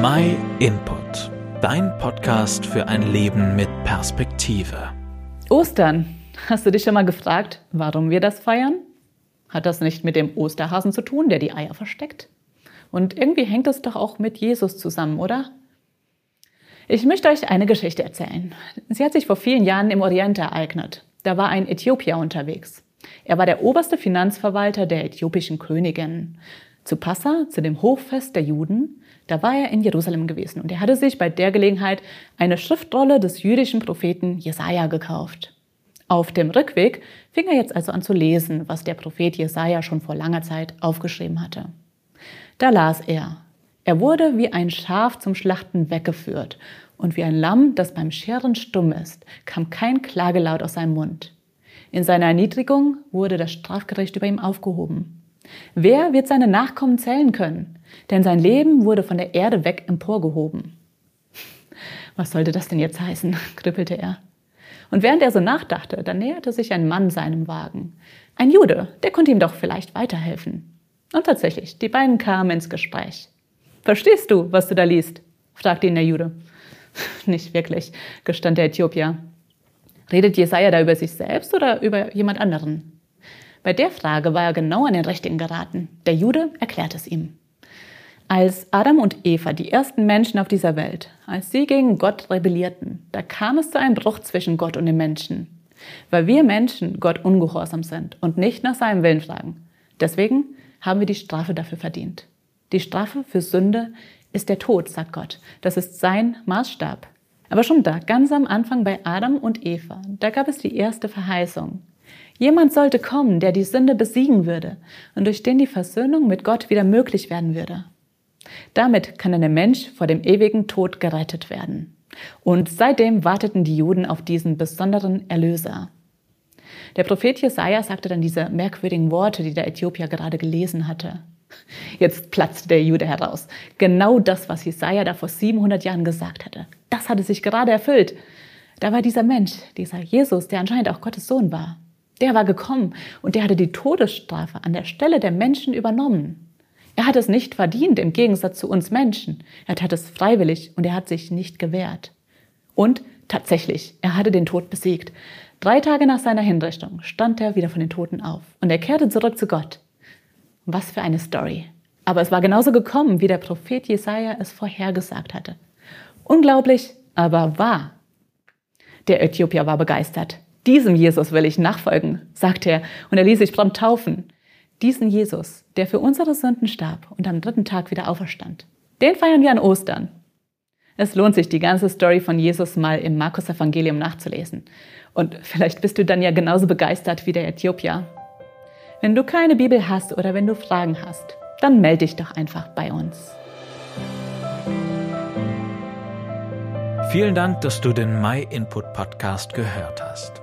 My Input, dein Podcast für ein Leben mit Perspektive. Ostern. Hast du dich schon mal gefragt, warum wir das feiern? Hat das nicht mit dem Osterhasen zu tun, der die Eier versteckt? Und irgendwie hängt es doch auch mit Jesus zusammen, oder? Ich möchte euch eine Geschichte erzählen. Sie hat sich vor vielen Jahren im Orient ereignet. Da war ein Äthiopier unterwegs. Er war der oberste Finanzverwalter der äthiopischen Königin. Zu Passa, zu dem Hochfest der Juden, da war er in Jerusalem gewesen und er hatte sich bei der Gelegenheit eine Schriftrolle des jüdischen Propheten Jesaja gekauft. Auf dem Rückweg fing er jetzt also an zu lesen, was der Prophet Jesaja schon vor langer Zeit aufgeschrieben hatte. Da las er: Er wurde wie ein Schaf zum Schlachten weggeführt und wie ein Lamm, das beim Scheren stumm ist, kam kein Klagelaut aus seinem Mund. In seiner Erniedrigung wurde das Strafgericht über ihm aufgehoben. Wer wird seine Nachkommen zählen können? Denn sein Leben wurde von der Erde weg emporgehoben. Was sollte das denn jetzt heißen? kribbelte er. Und während er so nachdachte, da näherte sich ein Mann seinem Wagen. Ein Jude, der konnte ihm doch vielleicht weiterhelfen. Und tatsächlich, die beiden kamen ins Gespräch. Verstehst du, was du da liest? fragte ihn der Jude. Nicht wirklich, gestand der Äthiopier. Redet Jesaja da über sich selbst oder über jemand anderen? Bei der Frage war er genau an den Richtigen geraten. Der Jude erklärt es ihm. Als Adam und Eva, die ersten Menschen auf dieser Welt, als sie gegen Gott rebellierten, da kam es zu einem Bruch zwischen Gott und den Menschen. Weil wir Menschen Gott ungehorsam sind und nicht nach seinem Willen fragen. Deswegen haben wir die Strafe dafür verdient. Die Strafe für Sünde ist der Tod, sagt Gott. Das ist sein Maßstab. Aber schon da, ganz am Anfang bei Adam und Eva, da gab es die erste Verheißung. Jemand sollte kommen, der die Sünde besiegen würde und durch den die Versöhnung mit Gott wieder möglich werden würde. Damit kann der Mensch vor dem ewigen Tod gerettet werden. Und seitdem warteten die Juden auf diesen besonderen Erlöser. Der Prophet Jesaja sagte dann diese merkwürdigen Worte, die der Äthiopier gerade gelesen hatte. Jetzt platzte der Jude heraus. Genau das, was Jesaja da vor 700 Jahren gesagt hatte. Das hatte sich gerade erfüllt. Da war dieser Mensch, dieser Jesus, der anscheinend auch Gottes Sohn war. Der war gekommen und der hatte die Todesstrafe an der Stelle der Menschen übernommen. Er hat es nicht verdient im Gegensatz zu uns Menschen. Er tat es freiwillig und er hat sich nicht gewehrt. Und tatsächlich, er hatte den Tod besiegt. Drei Tage nach seiner Hinrichtung stand er wieder von den Toten auf und er kehrte zurück zu Gott. Was für eine Story. Aber es war genauso gekommen, wie der Prophet Jesaja es vorhergesagt hatte. Unglaublich, aber wahr. Der Äthiopier war begeistert. Diesem Jesus will ich nachfolgen, sagte er, und er ließ sich prompt taufen. Diesen Jesus, der für unsere Sünden starb und am dritten Tag wieder auferstand. Den feiern wir an Ostern. Es lohnt sich, die ganze Story von Jesus mal im Markus-Evangelium nachzulesen. Und vielleicht bist du dann ja genauso begeistert wie der Äthiopier. Wenn du keine Bibel hast oder wenn du Fragen hast, dann melde dich doch einfach bei uns. Vielen Dank, dass du den My Input Podcast gehört hast.